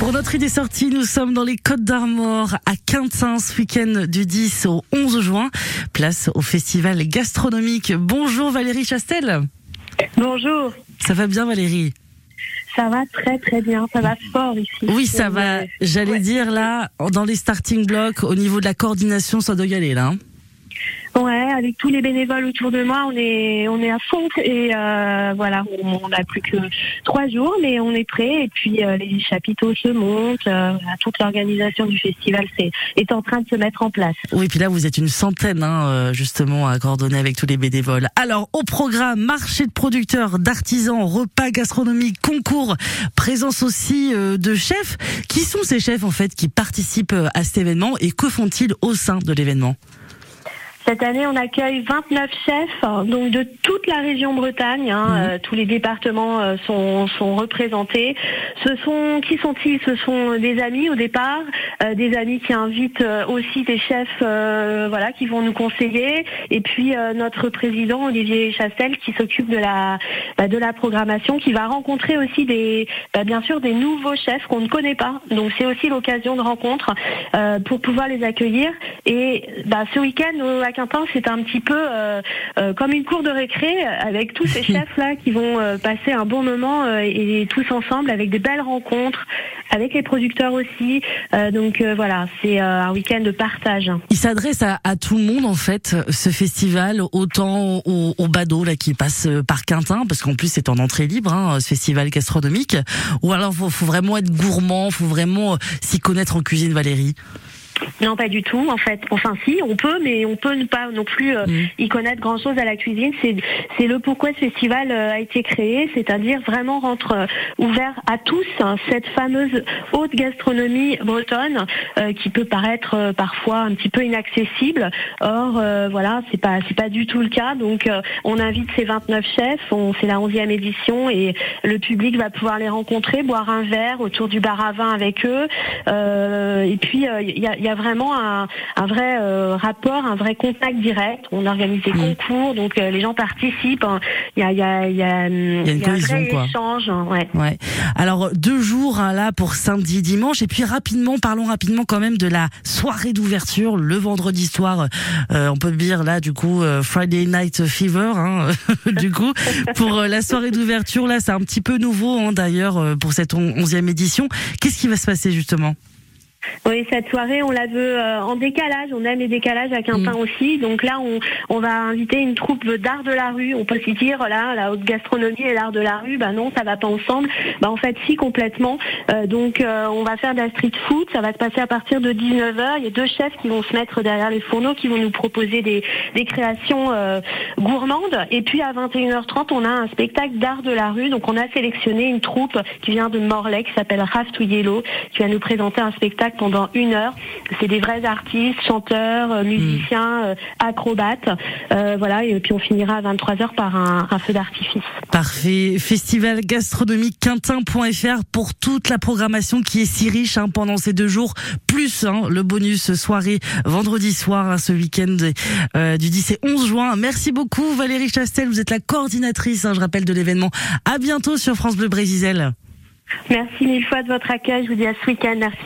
Pour notre idée sortie, nous sommes dans les Côtes d'Armor à Quintin ce week-end du 10 au 11 juin. Place au festival gastronomique. Bonjour Valérie Chastel. Bonjour. Ça va bien Valérie? Ça va très très bien, ça va fort ici. Oui, ça va. J'allais dire là, dans les starting blocks, au niveau de la coordination, ça doit y aller là. Hein. Ouais, avec tous les bénévoles autour de moi, on est on est à fond et euh, voilà, on n'a plus que trois jours, mais on est prêt et puis euh, les chapiteaux se montent, euh, toute l'organisation du festival est en train de se mettre en place. Oui, puis là vous êtes une centaine hein, justement à coordonner avec tous les bénévoles. Alors au programme marché de producteurs, d'artisans, repas gastronomiques, concours, présence aussi de chefs. Qui sont ces chefs en fait qui participent à cet événement et que font-ils au sein de l'événement? Cette année, on accueille 29 chefs, donc de toute la région Bretagne. Hein, mhm. euh, tous les départements euh, sont, sont, représentés. Ce sont qui sont-ils? Ce sont des amis au départ, euh, des amis qui invitent aussi des chefs, voilà, qui vont nous conseiller. Et puis notre président Olivier Chastel qui s'occupe de la bah, de la programmation, qui va rencontrer aussi des, bah, bien sûr, des nouveaux chefs qu'on ne connaît pas. Donc c'est aussi l'occasion de rencontre pour pouvoir les accueillir. Et bah, ce week-end, c'est un petit peu euh, euh, comme une cour de récré avec tous ces chefs là qui vont euh, passer un bon moment et tous ensemble avec des belles rencontres, avec les producteurs aussi. donc voilà, c'est un week-end de partage. Il s'adresse à, tout le monde en fait, ce festival, autant aux, au badauds là qui passent par Quintin, parce qu'en plus c'est en entrée libre, hein, ce festival gastronomique. Ou alors faut, faut vraiment être gourmand, faut vraiment s'y connaître en cuisine, Valérie? Non, pas du tout. En fait, enfin si, on peut, mais on peut ne pas non plus euh, mm. y connaître grand-chose à la cuisine. C'est c'est le pourquoi ce festival euh, a été créé, c'est-à-dire vraiment rendre euh, ouvert à tous hein, cette fameuse haute gastronomie bretonne qui peut paraître parfois un petit peu inaccessible. Or, voilà, c'est pas c'est pas du tout le cas. Donc, on invite ces 29 chefs. C'est la 11e édition et le public va pouvoir les rencontrer, boire un verre autour du bar à vin avec eux. et puis, il y a y a vraiment un, vrai euh, rapport, un vrai contact direct. On organise des concours, donc euh, les gens participent. Hein. Il y a, y a, y a, une cohésion, un vrai quoi. échange. Hein, ouais. ouais. Alors deux jours hein, là pour samedi, dimanche, et puis rapidement, parlons rapidement quand même de la soirée d'ouverture le vendredi soir. Euh, on peut dire là du coup Friday Night Fever, hein, du coup pour la soirée d'ouverture là, c'est un petit peu nouveau hein, d'ailleurs pour cette onzième édition. Qu'est-ce qui va se passer justement? Oui, cette soirée, on la veut euh, en décalage. On aime les décalages à Quintin mm. aussi. Donc là, on, on va inviter une troupe d'art de la rue. On peut s'y dire, là, la haute gastronomie et l'art de la rue, bah non, ça va pas ensemble. Bah en fait, si, complètement. Euh, donc, euh, on va faire de la street food. Ça va se passer à partir de 19h. Il y a deux chefs qui vont se mettre derrière les fourneaux, qui vont nous proposer des, des créations gourmandes. Et puis, à 21h30, on a un spectacle d'art de la rue. Donc, on a sélectionné une troupe qui vient de Morlaix, qui s'appelle Raft Yellow, qui va nous présenter un spectacle pendant une heure. C'est des vrais artistes, chanteurs, euh, musiciens, euh, acrobates. Euh, voilà, et puis on finira à 23h par un, feu d'artifice. Parfait. Festival gastronomique quintin.fr pour toute la programmation qui est si riche hein, pendant ces deux jours, plus hein, le bonus soirée vendredi soir, hein, ce week-end du 10 et 11 juin. Merci beaucoup Valérie Chastel, vous êtes la coordinatrice, je rappelle, de l'événement. À bientôt sur France Bleu Brésil. Merci mille fois de votre accueil, je vous dis à ce week-end, merci.